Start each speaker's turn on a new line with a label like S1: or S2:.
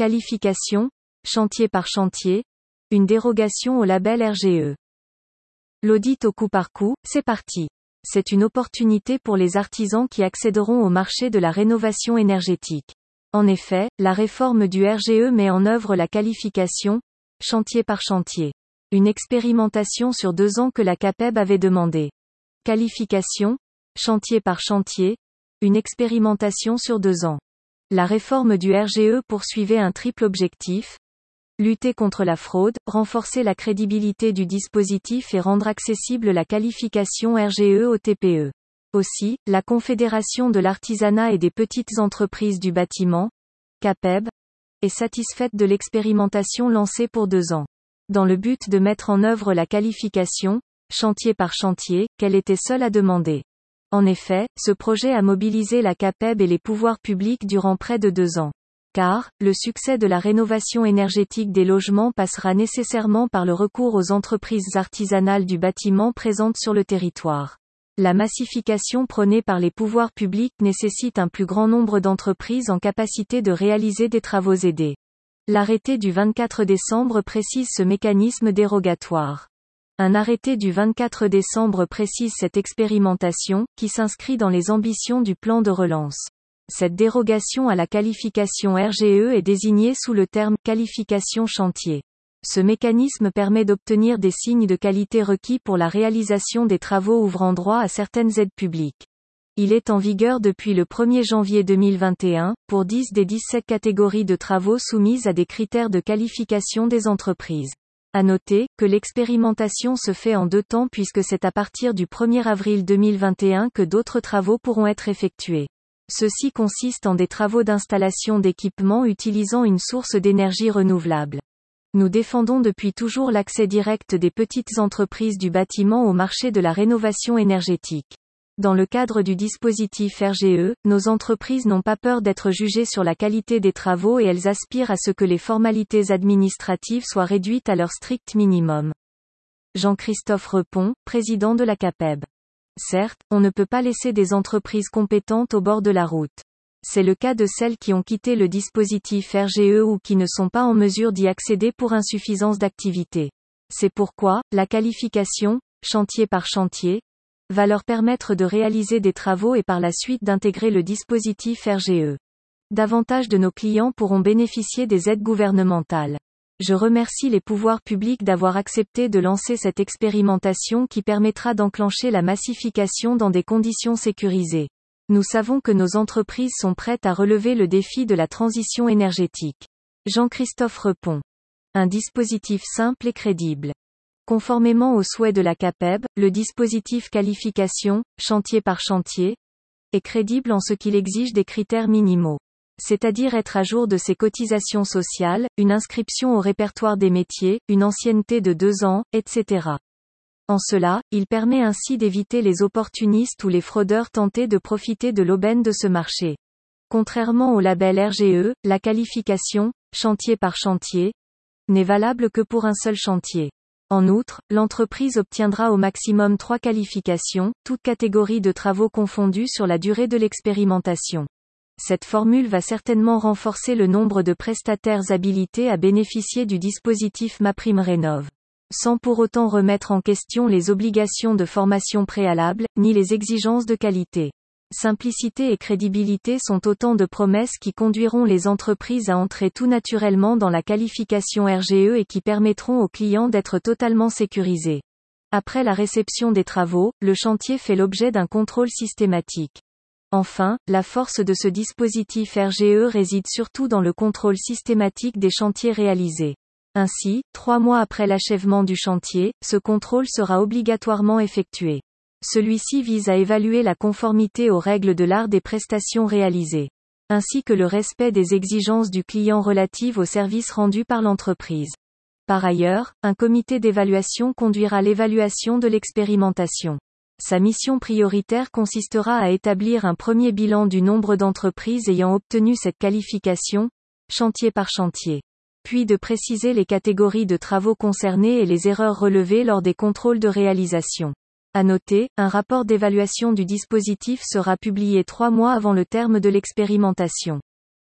S1: Qualification, chantier par chantier, une dérogation au label RGE. L'audit au coup par coup, c'est parti. C'est une opportunité pour les artisans qui accéderont au marché de la rénovation énergétique. En effet, la réforme du RGE met en œuvre la qualification, chantier par chantier. Une expérimentation sur deux ans que la CAPEB avait demandé. Qualification, chantier par chantier, une expérimentation sur deux ans. La réforme du RGE poursuivait un triple objectif, lutter contre la fraude, renforcer la crédibilité du dispositif et rendre accessible la qualification RGE au TPE. Aussi, la Confédération de l'artisanat et des petites entreprises du bâtiment, CAPEB, est satisfaite de l'expérimentation lancée pour deux ans. Dans le but de mettre en œuvre la qualification, chantier par chantier, qu'elle était seule à demander. En effet, ce projet a mobilisé la CAPEB et les pouvoirs publics durant près de deux ans. Car, le succès de la rénovation énergétique des logements passera nécessairement par le recours aux entreprises artisanales du bâtiment présentes sur le territoire. La massification prônée par les pouvoirs publics nécessite un plus grand nombre d'entreprises en capacité de réaliser des travaux aidés. L'arrêté du 24 décembre précise ce mécanisme dérogatoire. Un arrêté du 24 décembre précise cette expérimentation, qui s'inscrit dans les ambitions du plan de relance. Cette dérogation à la qualification RGE est désignée sous le terme qualification chantier. Ce mécanisme permet d'obtenir des signes de qualité requis pour la réalisation des travaux ouvrant droit à certaines aides publiques. Il est en vigueur depuis le 1er janvier 2021, pour 10 des 17 catégories de travaux soumises à des critères de qualification des entreprises. À noter, que l'expérimentation se fait en deux temps puisque c'est à partir du 1er avril 2021 que d'autres travaux pourront être effectués. Ceci consiste en des travaux d'installation d'équipements utilisant une source d'énergie renouvelable. Nous défendons depuis toujours l'accès direct des petites entreprises du bâtiment au marché de la rénovation énergétique. Dans le cadre du dispositif RGE, nos entreprises n'ont pas peur d'être jugées sur la qualité des travaux et elles aspirent à ce que les formalités administratives soient réduites à leur strict minimum. Jean-Christophe Repon, président de la CAPEB. Certes, on ne peut pas laisser des entreprises compétentes au bord de la route. C'est le cas de celles qui ont quitté le dispositif RGE ou qui ne sont pas en mesure d'y accéder pour insuffisance d'activité. C'est pourquoi, la qualification, chantier par chantier, va leur permettre de réaliser des travaux et par la suite d'intégrer le dispositif RGE. Davantage de nos clients pourront bénéficier des aides gouvernementales. Je remercie les pouvoirs publics d'avoir accepté de lancer cette expérimentation qui permettra d'enclencher la massification dans des conditions sécurisées. Nous savons que nos entreprises sont prêtes à relever le défi de la transition énergétique. Jean-Christophe Repon. Un dispositif simple et crédible. Conformément aux souhaits de la CAPEB, le dispositif qualification, chantier par chantier, est crédible en ce qu'il exige des critères minimaux. C'est-à-dire être à jour de ses cotisations sociales, une inscription au répertoire des métiers, une ancienneté de deux ans, etc. En cela, il permet ainsi d'éviter les opportunistes ou les fraudeurs tentés de profiter de l'aubaine de ce marché. Contrairement au label RGE, la qualification, chantier par chantier, n'est valable que pour un seul chantier. En outre, l'entreprise obtiendra au maximum trois qualifications, toutes catégories de travaux confondus sur la durée de l'expérimentation. Cette formule va certainement renforcer le nombre de prestataires habilités à bénéficier du dispositif MaPrimeRénov sans pour autant remettre en question les obligations de formation préalable, ni les exigences de qualité. Simplicité et crédibilité sont autant de promesses qui conduiront les entreprises à entrer tout naturellement dans la qualification RGE et qui permettront aux clients d'être totalement sécurisés. Après la réception des travaux, le chantier fait l'objet d'un contrôle systématique. Enfin, la force de ce dispositif RGE réside surtout dans le contrôle systématique des chantiers réalisés. Ainsi, trois mois après l'achèvement du chantier, ce contrôle sera obligatoirement effectué. Celui-ci vise à évaluer la conformité aux règles de l'art des prestations réalisées, ainsi que le respect des exigences du client relatives aux services rendus par l'entreprise. Par ailleurs, un comité d'évaluation conduira l'évaluation de l'expérimentation. Sa mission prioritaire consistera à établir un premier bilan du nombre d'entreprises ayant obtenu cette qualification, chantier par chantier puis de préciser les catégories de travaux concernés et les erreurs relevées lors des contrôles de réalisation. À noter, un rapport d'évaluation du dispositif sera publié trois mois avant le terme de l'expérimentation.